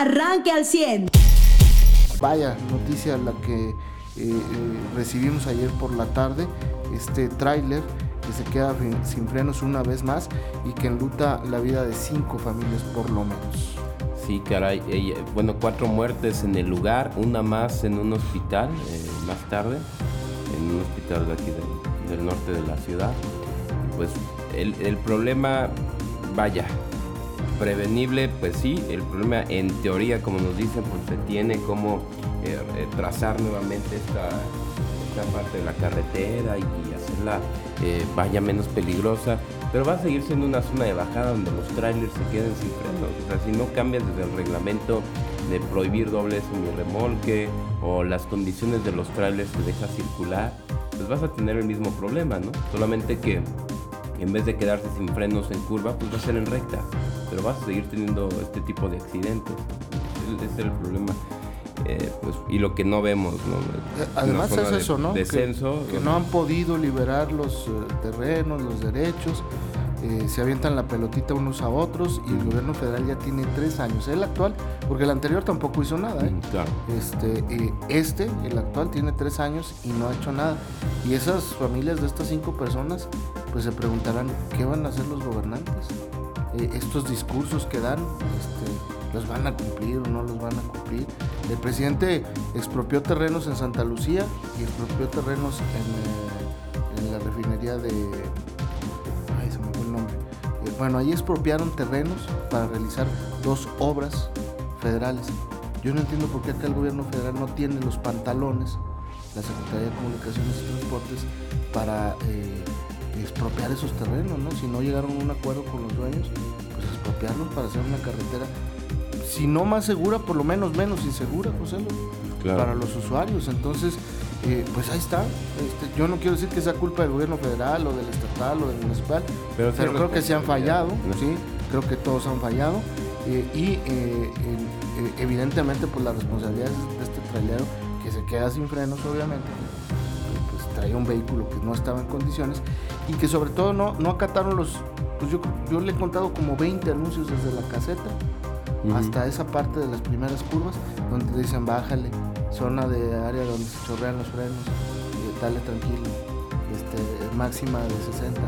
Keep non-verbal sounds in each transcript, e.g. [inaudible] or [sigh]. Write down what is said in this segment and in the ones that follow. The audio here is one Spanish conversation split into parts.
arranque al 100. Vaya noticia la que eh, eh, recibimos ayer por la tarde, este tráiler que se queda sin frenos una vez más y que enluta la vida de cinco familias por lo menos. Sí, caray. bueno, cuatro muertes en el lugar, una más en un hospital eh, más tarde, en un hospital de aquí del, norte de la ciudad. Pues el, el problema, vaya, prevenible, pues sí, el problema en teoría, como nos dicen, pues se tiene como eh, eh, trazar nuevamente esta, esta, parte de la carretera y, hacerla eh, vaya menos peligrosa, pero va a seguir siendo una zona de bajada donde los trailers se queden sin frenos. O sea, si no cambias desde el reglamento de prohibir dobles remolque o las condiciones de los trailers que deja circular, pues vas a tener el mismo problema, ¿no? Solamente que en vez de quedarse sin frenos en curva, pues va a ser en recta. Pero vas a seguir teniendo este tipo de accidentes. Ese es el problema. Eh, pues, y lo que no vemos, ¿no? Eh, además es eso, ¿no? Descenso. Que, no han podido liberar los eh, terrenos, los derechos. se avientan la pelotita unos a otros y el gobierno federal ya tiene tres años. El actual, porque el anterior tampoco hizo nada. ¿eh? Claro. Este, este, el actual, tiene tres años y no ha hecho nada. Y esas familias de estas cinco personas pues se preguntarán qué van a hacer los gobernantes. Eh, estos discursos que dan, este, ¿los van a cumplir o no los van a cumplir? El presidente expropió terrenos en Santa Lucía y expropió terrenos en, eh, la refinería de... Ay, se me fue el nombre. Eh, bueno, ahí expropiaron terrenos para realizar dos obras federales. Yo no entiendo por qué acá el gobierno federal no tiene los pantalones, la Secretaría de Comunicaciones y Transportes, para expropiar esos terrenos, ¿no? Si no llegaron a un acuerdo con los dueños, pues expropiarlos para hacer una carretera, si no más segura, por lo menos menos insegura, José, para los usuarios. Entonces, eh, pues ahí está. Este, yo no quiero decir que sea culpa del gobierno federal o del estatal o del municipal, pero, creo que se han fallado, ¿sí? Creo que todos han fallado. Eh, y eh, evidentemente, pues la responsabilidad de este trailero que se queda sin frenos, obviamente, traía un vehículo que no estaba en condiciones y que sobre todo no, no acataron los, pues yo, yo le he contado como 20 anuncios desde la caseta hasta esa parte de las primeras curvas donde dicen bájale, zona de área donde se chorrean los frenos, y dale tranquilo, este, máxima de 60.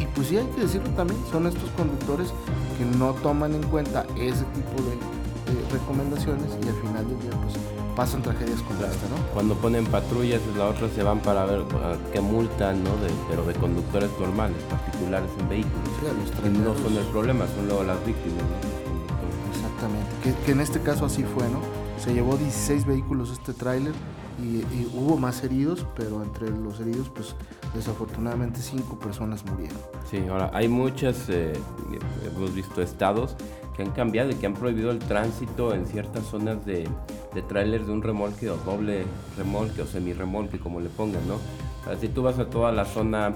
Y, pues sí hay que decirlo también, son estos conductores que no toman en cuenta ese tipo de, de recomendaciones y al final del día pues pasan tragedias como esta, ¿no? Cuando ponen patrullas, la otra se van para ver qué multan, ¿no? De, pero de conductores normales, particulares en vehículos. Sí, no son el problema, son luego las víctimas, ¿no? Exactamente, que, en este caso así fue, ¿no? Se llevó 16 vehículos este tráiler y, hubo más heridos, pero entre los heridos, pues desafortunadamente cinco personas murieron. Sí, ahora hay muchas, eh, hemos visto estados que han cambiado y que han prohibido el tránsito en ciertas zonas de, de trailers de un remolque o doble remolque o semi-remolque, como le pongan, ¿no? si tú vas a toda la zona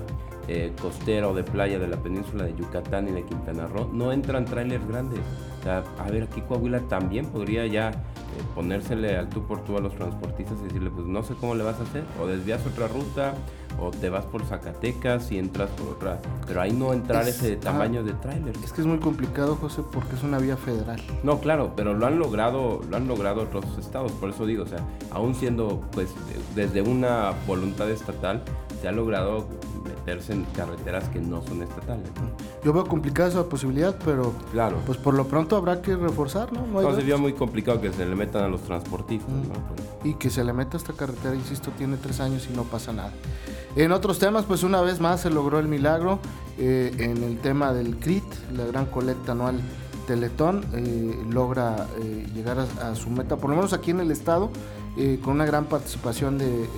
eh, costera o de playa de la península de Yucatán y de Quintana Roo, no entran trailers grandes. a ver, aquí Coahuila también podría ya eh, ponérsele al tú por tú a los transportistas y decirle, pues no sé cómo le vas a hacer, o desvías otra ruta, o te vas por Zacatecas y entras por otra. Pero ahí no entrar ese tamaño de tráiler. Es que es muy complicado, José, porque es una vía federal. No, claro, pero lo han logrado, lo han logrado otros estados, por eso digo, o sea, aún siendo pues desde una voluntad estatal, se ha logrado meterse en carreteras que no son estatales. Yo veo complicada esa posibilidad, pero claro. pues por lo pronto habrá que reforzar, ¿no? No, sería muy complicado que se le metan a los transportistas. Y que se le meta esta carretera, insisto, tiene tres años y no pasa nada. En otros temas, pues una vez más se logró el milagro eh, en el tema del CRIT, la gran colecta anual Teletón, eh, logra eh, llegar a, su meta, por lo menos aquí en el estado, con una gran participación de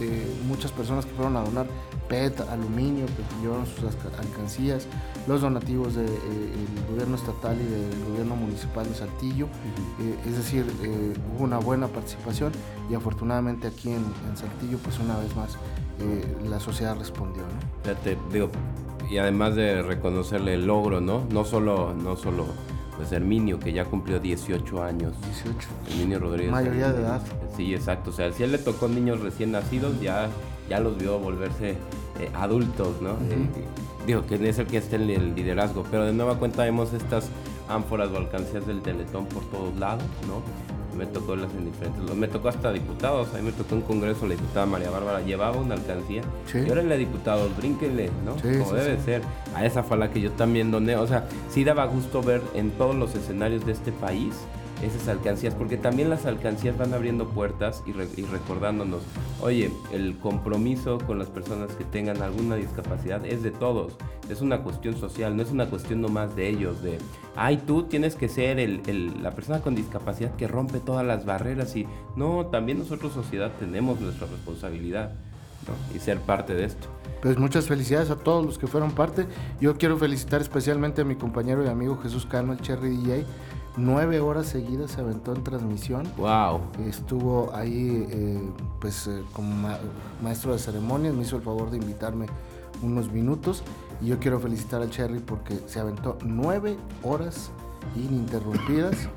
muchas personas que fueron a donar PET, aluminio, que llevaron sus alcancías, los donativos del gobierno estatal y del gobierno municipal de Saltillo. es decir, hubo una buena participación y afortunadamente aquí en, en Saltillo, pues una vez más, eh, la sociedad respondió. ¿no? digo, y además de reconocerle el logro, ¿no? No solo, no solo pues Herminio, que ya cumplió 18 años. 18. Herminio Rodríguez. Mayoría de edad. Sí, exacto. O sea, si él le tocó niños recién nacidos, ya, ya los vio volverse eh, adultos, ¿no? Eh, digo, que es el que esté en el liderazgo. Pero de nueva cuenta vemos estas ánforas o alcancías del Teletón por todos lados, ¿no? Me tocó las en diferentes, me tocó hasta diputados, a mí me tocó un congreso, la diputada María Bárbara llevaba una alcancía sí. y ahora diputados, brínquenle, ¿no? Como debe ser. A esa fue la que yo también doné, o sea, sí daba gusto ver en todos los escenarios de este país esas alcancías, porque también las alcancías van abriendo puertas y, recordándonos, oye, el compromiso con las personas que tengan alguna discapacidad es de todos, es una cuestión social, no es una cuestión nomás de ellos, de, ay, tú tienes que ser el, la persona con discapacidad que rompe todas las barreras y no, también nosotros sociedad tenemos nuestra responsabilidad y ser parte de esto. Pues muchas felicidades a todos los que fueron parte. Yo quiero felicitar especialmente a mi compañero y amigo Jesús Cano, el Cherry DJ, nueve horas seguidas se aventó en transmisión. Wow. Estuvo ahí, eh, pues, eh, como maestro de ceremonias, me hizo el favor de invitarme unos minutos. Y yo quiero felicitar al Cherry porque se aventó nueve horas ininterrumpidas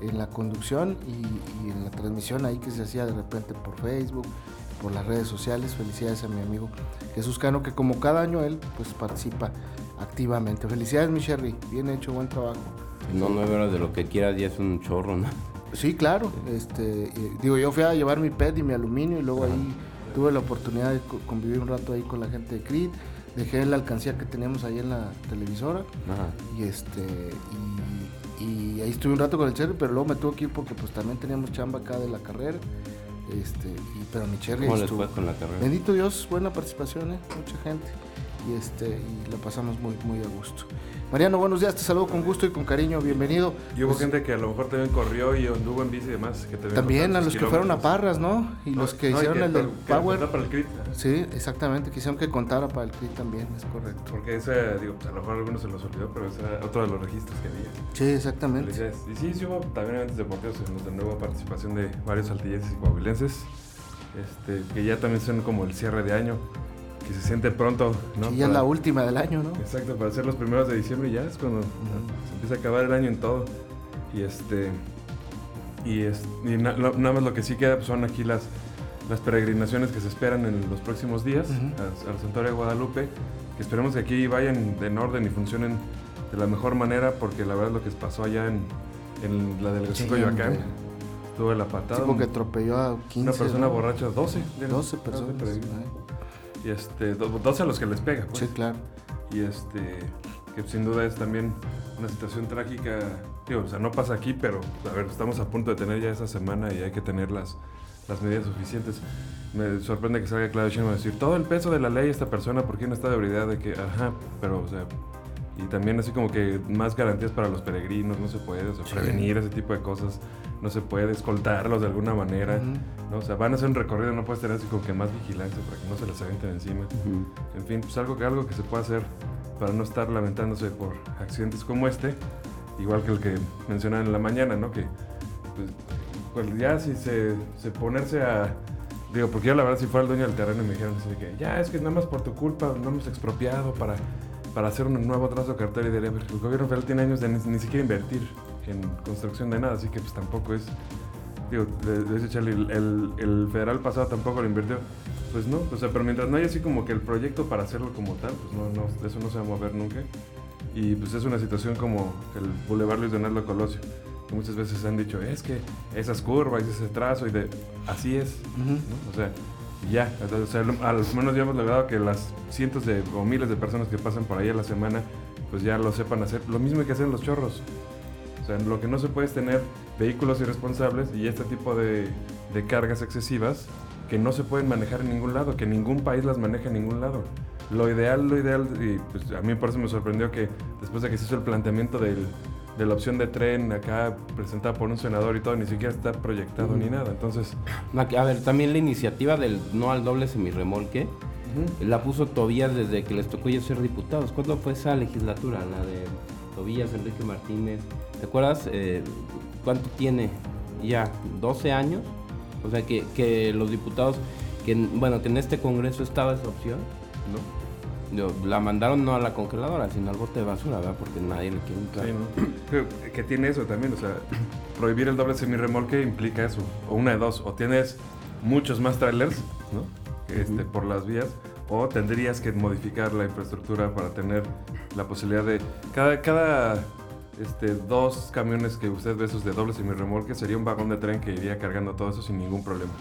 en la conducción y, en la transmisión ahí que se hacía de repente por Facebook, por las redes sociales. Felicidades a mi amigo Jesús Cano, que como cada año él, pues participa activamente. Felicidades, mi Cherry. Bien hecho, buen trabajo. No, nueve horas de lo que quieras ya es un chorro, ¿no? Sí, claro. Este, digo, yo fui a llevar mi PET y mi aluminio y luego ahí tuve la oportunidad de convivir un rato ahí con la gente de CRIT. Dejé la alcancía que teníamos ahí en la televisora. Y este y, ahí estuve un rato con el Cherry, pero luego me tuve que ir porque pues también teníamos chamba acá de la carrera. Este, y, pero mi Cherry ¿Cómo les fue con la carrera? Bendito Dios, buena participación, ¿eh? mucha gente. Y este, y lo pasamos muy, muy a gusto. Mariano, buenos días, te saludo con gusto y con cariño, bienvenido. Y hubo pues, gente que a lo mejor también corrió y anduvo en bici y demás. Que también a los que fueron a Parras, ¿no? Y los que hicieron el del Power. para el CRIT. Sí, exactamente, quisieron que contara para el CRIT también, es correcto. Porque ese, digo, a lo mejor algunos se los olvidó, pero ese era otro de los registros que había. Sí, exactamente. Y sí, sí hubo también eventos deportivos en los de nueva participación de varios saltillenses y coahuilenses, este, que ya también son como el cierre de año que se siente pronto, ¿no? Y ya es la última del año, ¿no? Exacto, para ser los primeros de diciembre ya es cuando se empieza a acabar el año en todo. Y este y, es, nada más lo que sí queda pues, son aquí las, las peregrinaciones que se esperan en los próximos días al, Santuario de Guadalupe, que esperemos que aquí vayan en orden y funcionen de la mejor manera, porque la verdad lo que pasó allá en, en la delegación de Coyoacán, tuve la patada. Sí, que atropelló a 15. Una persona borracha, 12. 12 personas y este, 12 a los que les pega. Pues. Sí, claro. Y este, que sin duda es también una situación trágica. Digo, o sea, no pasa aquí, pero a ver, estamos a punto de tener ya esa semana y hay que tener las, las medidas suficientes. Me sorprende que salga Claudio Sheinbaum a decir todo el peso de la ley esta persona, porque no está de ebriedad de que, ajá, pero, o sea, y también así como que más garantías para los peregrinos, no se puede, o sea, prevenir ese tipo de cosas, no se puede, escoltarlos de alguna manera, ¿no? O sea, van a hacer un recorrido, no puedes tener así como que más vigilancia para que no se les avienten encima. En fin, pues algo que, algo que se puede hacer para no estar lamentándose por accidentes como este, igual que el que mencionaban en la mañana, ¿no? Que pues, pues ya si se, se, ponerse a... Digo, porque yo la verdad si fuera el dueño del terreno y me dijeron así que ya es que nada más por tu culpa no hemos expropiado para para hacer un nuevo trazo cartera y diría, el gobierno federal tiene años de ni, siquiera invertir en construcción de nada, así que pues tampoco es, digo, de, Charlie, el, el, federal pasado tampoco lo invirtió, pues no, o sea, pero mientras no haya así como que el proyecto para hacerlo como tal, pues no, no, eso no se va a mover nunca. Y pues es una situación como el Boulevard Luis Donaldo Colosio, que muchas veces han dicho, es que esas curvas, ese trazo, y de, así es, o sea, ya, sea, al menos ya hemos logrado que las cientos de o miles de personas que pasan por ahí a la semana, pues ya lo sepan hacer. Lo mismo que hacen los chorros. O sea, lo que no se puede es tener vehículos irresponsables y este tipo de, de cargas excesivas que no se pueden manejar en ningún lado, que ningún país las maneja en ningún lado. Lo ideal, lo ideal, y pues a mí por eso me sorprendió que después de que se hizo el planteamiento del, de la opción de tren acá presentada por un senador y todo, ni siquiera está proyectado ni nada. Entonces. A ver, también la iniciativa del no al doble semirremolque la puso Tobías desde que les tocó ya ser diputados. ¿Cuándo fue esa legislatura? La de Tobías, Enrique Martínez. ¿Te acuerdas eh, cuánto tiene? Ya, 12 años. O sea que, que los diputados, que bueno, que en este Congreso estaba esa opción, ¿no? La mandaron no a la congeladora, sino al bote de basura, ¿verdad? Porque nadie le quiere entrar. [clears throat] que tiene eso también, o sea, [clears throat] prohibir el doble semirremolque implica eso, o una de dos, o tienes muchos más trailers, ¿no? Este, por las vías, o tendrías que modificar la infraestructura para tener la posibilidad de cada cada este, dos camiones que usted ve esos de doble semirremolque, sería un vagón de tren que iría cargando todo eso sin ningún problema.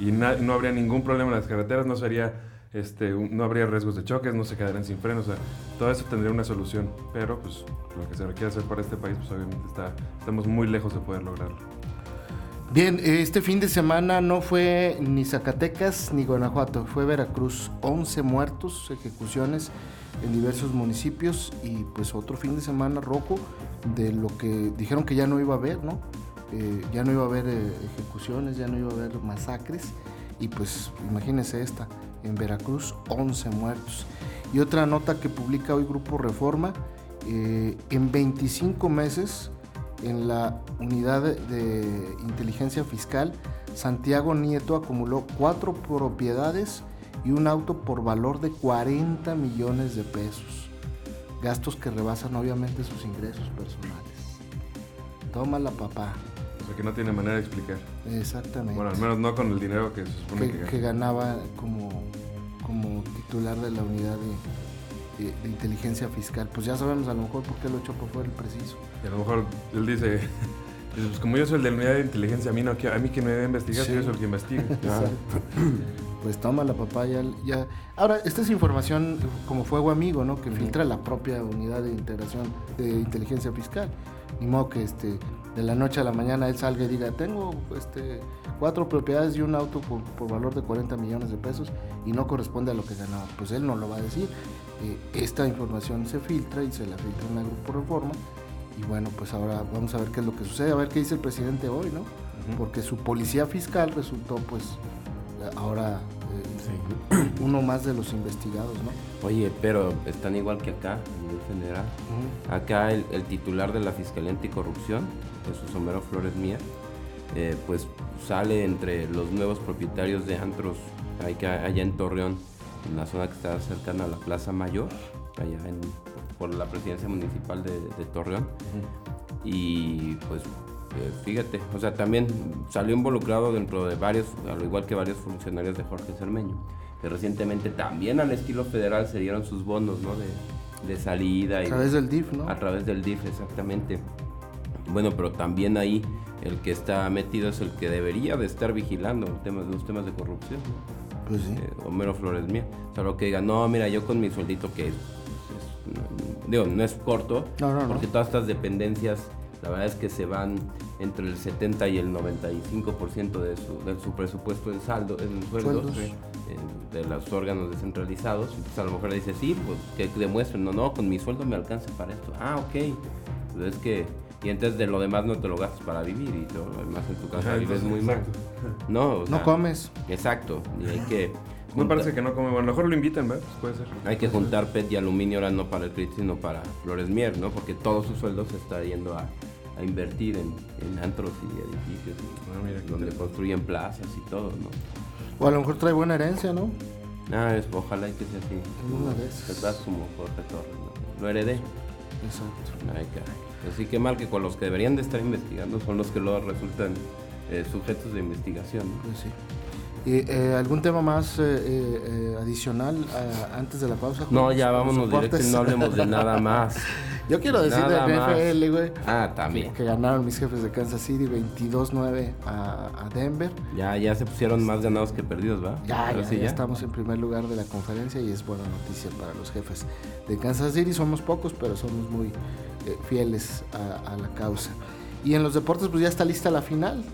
Y no habría ningún problema en las carreteras, no sería este, no habría riesgos de choques, no se quedarían sin frenos, o sea, todo eso tendría una solución, pero pues lo que se requiere hacer para este país, pues obviamente está, estamos muy lejos de poder lograrlo. Bien, este fin de semana no fue ni Zacatecas ni Guanajuato, fue Veracruz, 11 muertos, ejecuciones en diversos municipios y pues otro fin de semana rojo de lo que dijeron que ya no iba a haber, ¿no? Eh, ya no iba a haber eh, ejecuciones, ya no iba a haber masacres y pues imagínense esta, en Veracruz 11 muertos. Y otra nota que publica hoy Grupo Reforma, eh, en 25 meses en la unidad de, inteligencia fiscal, Santiago Nieto acumuló cuatro propiedades y un auto por valor de 40 millones de pesos. Gastos que rebasan obviamente sus ingresos personales. Toma la papá que no tiene manera de explicar. Exactamente. Bueno, al menos no con el dinero que se supone que, ganaba como, como titular de la unidad de, inteligencia fiscal. Pues ya sabemos a lo mejor por qué lo por fuera el preciso. Y a lo mejor él [laughs] dice, pues como yo soy el de la unidad de inteligencia, a mí, no, a mí que me debe investigar, yo soy el que investiga. [laughs] pues toma la papaya. Ya. Ahora, esta es información como fuego amigo, ¿no? Que filtra la propia unidad de integración de inteligencia fiscal. Ni modo que este, de la noche a la mañana él salga y diga, tengo este, cuatro propiedades y un auto por, valor de 40 millones de pesos y no corresponde a lo que ganaba. Pues él no lo va a decir. Eh, esta información se filtra y se la filtra en la Grupo Reforma. Y bueno, pues ahora vamos a ver qué es lo que sucede, a ver qué dice el presidente hoy, ¿no? Porque su policía fiscal resultó pues ahora [clears throat] uno más de los investigados, ¿no? Oye, pero están igual que acá, a nivel general. Acá el, titular de la Fiscalía Anticorrupción, Jesús Homero Flores Mía, eh, pues sale entre los nuevos propietarios de antros allá en Torreón, en la zona que está cercana a la Plaza Mayor, allá por la presidencia municipal de, Torreón. Y pues fíjate, o sea, también salió involucrado dentro de varios, al igual que varios funcionarios de Jorge Cermeño, que recientemente también al estilo federal se dieron sus bonos, ¿no? De, de salida. A través del DIF, ¿no? A través del DIF, exactamente. Bueno, pero también ahí el que está metido es el que debería de estar vigilando los temas de corrupción. Pues sí. Eh, Homero Flores Mía. O que diga, no, mira, yo con mi sueldito que es, digo, no es corto, porque todas estas dependencias la verdad es que se van entre el 70 y el 95% de su, de su presupuesto en saldo, en sueldos, de los órganos descentralizados. Entonces a lo mejor dice, sí, pues que demuestren, no, no, con mi sueldo me alcanza para esto. Ah, ok. Entonces pues es que, y entonces de lo demás no te lo gastas para vivir y todo lo demás en tu casa vives muy mal. No, no comes. Exacto. Y hay que... [laughs] Me parece que no come. Bueno, mejor lo invitan, ¿verdad? Pues puede ser. Hay que juntar PET y aluminio ahora no para el crédito, sino para Flores Mier, ¿no? Porque todo su sueldo se está yendo a, a invertir en, en, antros y edificios ah, donde construyen plazas y todo, ¿no? O a lo mejor trae buena herencia, ¿no? Ah, es, ojalá y que sea así. Una de esas. como Jorge Torres, ¿no? Lo heredé. Exacto. Ay, caray. Así que mal que con los que deberían de estar investigando son los que luego resultan eh, sujetos de investigación. ¿no? Pues sí. Eh, ¿Algún tema más eh, eh, adicional antes de la pausa? No, ya vámonos directo y no hablemos de nada [laughs] más. Yo quiero decir de NFL, güey. Ah, también. Que, ganaron mis jefes de Kansas City 22-9 a, Denver. Ya, ya se pusieron más ganados que perdidos, ¿va? Ya, ya, ya, estamos en primer lugar de la conferencia y es buena noticia para los jefes de Kansas City. Somos pocos, pero somos muy fieles a, la causa. Y en los deportes, pues ya está lista la final.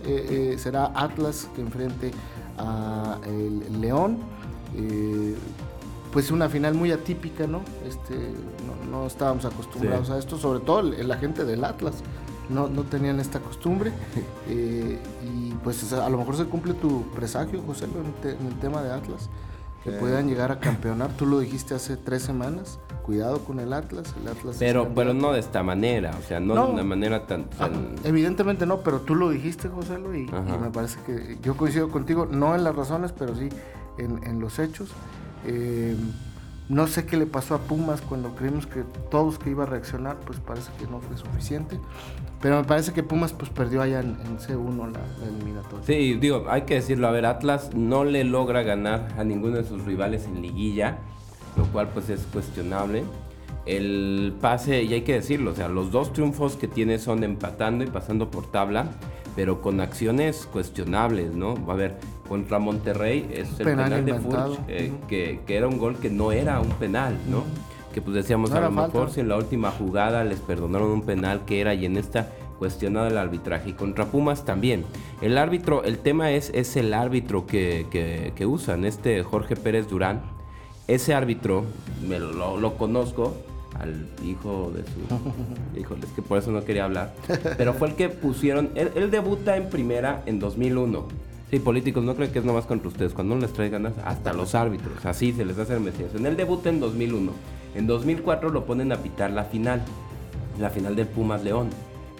será Atlas que enfrente a el, León. Eh, pues una final muy atípica, ¿no? Este, no, estábamos acostumbrados a esto, sobre todo la gente del Atlas. No, no tenían esta costumbre. [laughs] Eh, y pues a lo mejor se cumple tu presagio, José, en, el tema de Atlas. Que puedan llegar a campeonar. Tú lo dijiste hace tres semanas. Cuidado con el Atlas. El Atlas pero, pero no de esta manera. O sea, no, de una manera tan. evidentemente no, pero tú lo dijiste, José, y, y, me parece que yo coincido contigo. No en las razones, pero sí en, en los hechos. Eh, no sé qué le pasó a Pumas cuando creímos que todos que iba a reaccionar, pues parece que no fue suficiente. Pero me parece que Pumas pues perdió allá en, C1 la, eliminatoria. Sí, digo, hay que decirlo, a ver, Atlas no le logra ganar a ninguno de sus rivales en liguilla, lo cual pues es cuestionable. el pase, y hay que decirlo, o sea, los dos triunfos que tiene son empatando y pasando por tabla, pero con acciones cuestionables, ¿no? A ver, contra Monterrey es el Penal penal, de. Furch, eh, Ujú. que, que era un gol que no era un penal, ¿no? Que pues decíamos, No a lo mejor falta. si en la última jugada les perdonaron un penal que era y en esta cuestionado el arbitraje. Y contra Pumas también. El árbitro, el tema es, es el árbitro que, que, que usan, este Jorge Pérez Durán. Ese árbitro, me lo, lo conozco, al hijo de su... [laughs] Híjole, es que por eso no quería hablar. [laughs] Pero fue el que pusieron... Él, él debuta en primera en 2001. Sí, políticos, no creo que es nomás contra ustedes. Cuando no les trae ganas, hasta los árbitros. Así se les hace investigación. Él debuta en 2001. En 2004 lo ponen a pitar la final. La final del Pumas León.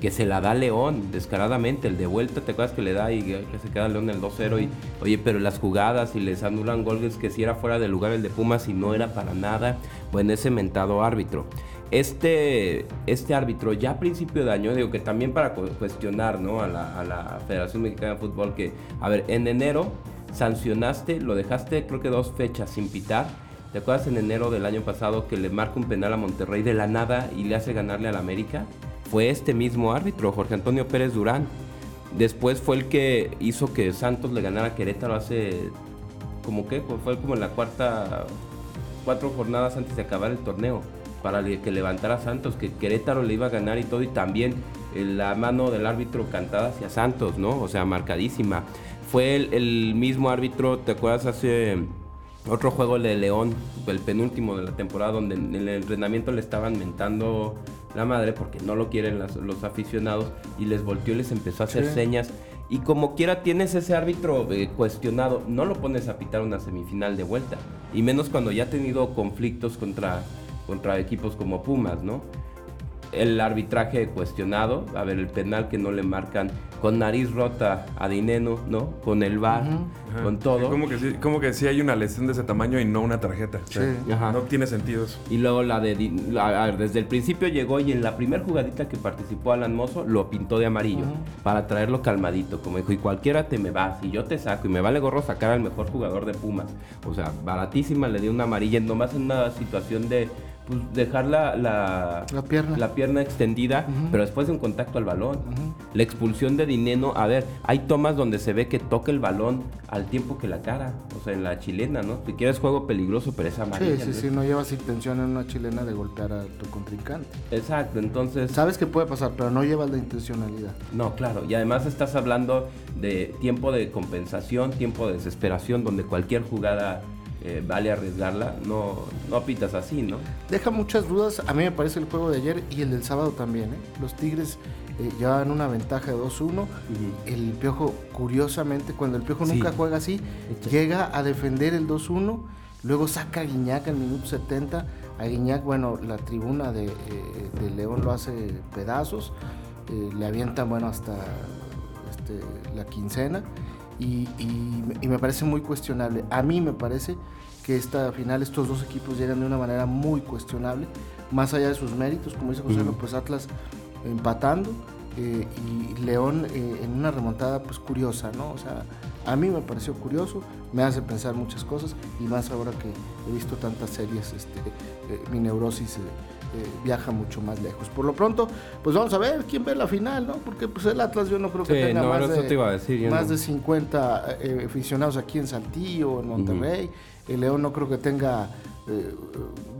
Que se la da León, descaradamente. El de vuelta, ¿te acuerdas que le da y que se queda León el 2-0? Y, oye, pero las jugadas y les anulan goles que si era fuera de lugar el de Pumas y no era para nada. Bueno, ese mentado árbitro. Este, este árbitro ya a principio de año, digo que también para cu- cuestionar ¿no? a, la, a la Federación Mexicana de Fútbol, que, a ver, en enero sancionaste, lo dejaste creo que dos fechas sin pitar. ¿Te acuerdas en enero del año pasado que le marca un penal a Monterrey de la nada y le hace ganarle al América? Fue este mismo árbitro, Jorge Antonio Pérez Durán. Después fue el que hizo que Santos le ganara a Querétaro hace como que fue como en la cuarta cuatro jornadas antes de acabar el torneo para que levantara Santos, que Querétaro le iba a ganar y todo, y también eh, la mano del árbitro cantada hacia Santos, ¿no? O sea, marcadísima. Fue el, mismo árbitro, ¿te acuerdas hace otro juego de León, el penúltimo de la temporada, donde en el entrenamiento le estaban mentando la madre porque no lo quieren las- los aficionados y les volteó y les empezó a hacer Sí. señas. Y como quiera tienes ese árbitro eh, cuestionado, no lo pones a pitar una semifinal de vuelta. Y menos cuando ya ha tenido conflictos contra, contra equipos como Pumas, ¿no? El arbitraje cuestionado, a ver, el penal que no le marcan con nariz rota a Dineno, ¿no? Con el Ajá. con todo. Como que, sí, como que sí hay una lesión de ese tamaño y no una tarjeta. O sea, Sí. Ajá. No tiene sentido eso. Y luego la de... Di- la- a ver, desde el principio llegó y en la primera jugadita que participó Alan Mozo lo pintó de amarillo para traerlo calmadito. Como dijo, y cualquiera te me va, si yo te saco y me vale gorro sacar al mejor jugador de Pumas. O sea, baratísima le dio una amarilla, nomás en una situación de pues, dejar la, la, La pierna. la pierna extendida, pero después de un contacto al balón. La expulsión de Dineno, a ver, hay tomas donde se ve que toca el balón al tiempo que la cara, o sea, en la chilena, ¿no? Si quieres juego peligroso, pero es amarilla. Sí, sí, ¿no? sí, no llevas intención en una chilena de golpear a tu contrincante. Exacto, entonces... Sabes que puede pasar, pero no llevas la intencionalidad. No, claro, y además estás hablando de tiempo de compensación, tiempo de desesperación, donde cualquier jugada eh, vale arriesgarla, no, no pitas así, ¿no? Deja muchas dudas, a mí me parece el juego de ayer y el del sábado también. ¿eh? Los Tigres eh, llevaban una ventaja de 2-1. El Piojo, curiosamente, cuando el Piojo Sí. nunca juega así, Echa- llega a defender el 2-1, luego saca a Guiñac al minuto 70. A Guiñac, bueno, la tribuna de, eh, de León lo hace pedazos, eh, le avientan, bueno, hasta este, la quincena. Y, y- y me parece muy cuestionable. A mí me parece que esta final estos dos equipos llegan de una manera muy cuestionable, más allá de sus méritos, como dice José, Ujú. pues Atlas empatando eh, y León eh, en una remontada pues curiosa, ¿no? O sea, a mí me pareció curioso, me hace pensar muchas cosas y más ahora que he visto tantas series, este, eh, mi neurosis eh, eh, viaja mucho más lejos. Por lo pronto, pues vamos a ver quién ve la final, ¿no? Porque pues el Atlas yo no creo que Sí, tenga no, más, de, te iba a decir, yo más no. de 50 eh, aficionados aquí en Saltillo, en Monterrey. El León no creo que tenga eh,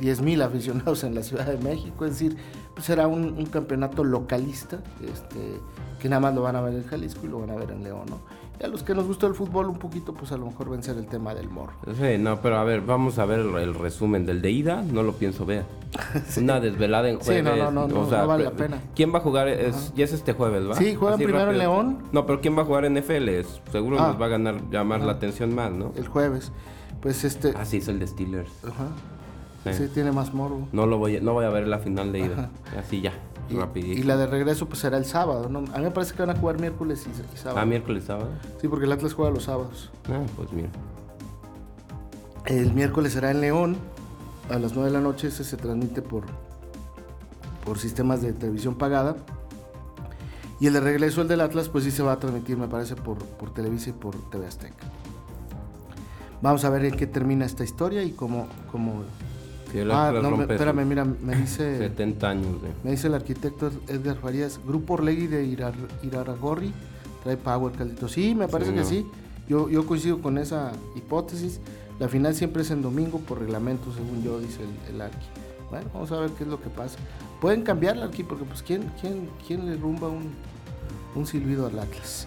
10 mil aficionados en la Ciudad de México. Es decir, pues será un, un campeonato localista este, que nada más lo van a ver en Jalisco y lo van a ver en León, ¿no? Y a los que nos gusta el fútbol un poquito, pues a lo mejor vencer el tema del morro. Sí, no, pero a ver, vamos a ver el, resumen del de ida, no lo pienso ver. [laughs] Una desvelada en Sí, jueves. no, no, no, no, no vale la pena. ¿Quién va a jugar? Es, ya es este jueves, ¿va? Sí, juegan primero en León. No, pero ¿quién va a jugar en FL? Es- Seguro Ah. nos va a ganar, llamar la atención más, ¿no? El jueves. Pues este... Ah, sí, es el de Steelers. Ajá. Sí. Sí, tiene más morbo. No lo voy a, no voy a ver la final de ida. Así ya, Y, rapidito. y la de regreso pues será el sábado, ¿no? A mí me parece que van a jugar miércoles y, y sábado. Ah, miércoles, sábado. Sí, porque el Atlas juega los sábados. Ah, pues mira. El miércoles será en León, a las 9 de la noche, ese se transmite por, por sistemas de televisión pagada. Y el de regreso, el del Atlas, pues sí se va a transmitir, me parece, por, por Televisa y por TV Azteca. Vamos a ver en qué termina esta historia y cómo, cómo Sí, Ah, Atlas no, espérame, mira, me dice, 70 años de... me dice el arquitecto Edgar Farías, Grupo Orlegui de Irar, Iraragorri, trae power, Caldito. Sí, me parece Sí, que no. sí. Yo, yo coincido con esa hipótesis. La final siempre es en domingo por reglamento, según yo, dice el, el Arqui. Bueno, vamos a ver qué es lo que pasa. Pueden cambiarla aquí porque pues ¿quién, quién, quién le rumba un, un silbido al Atlas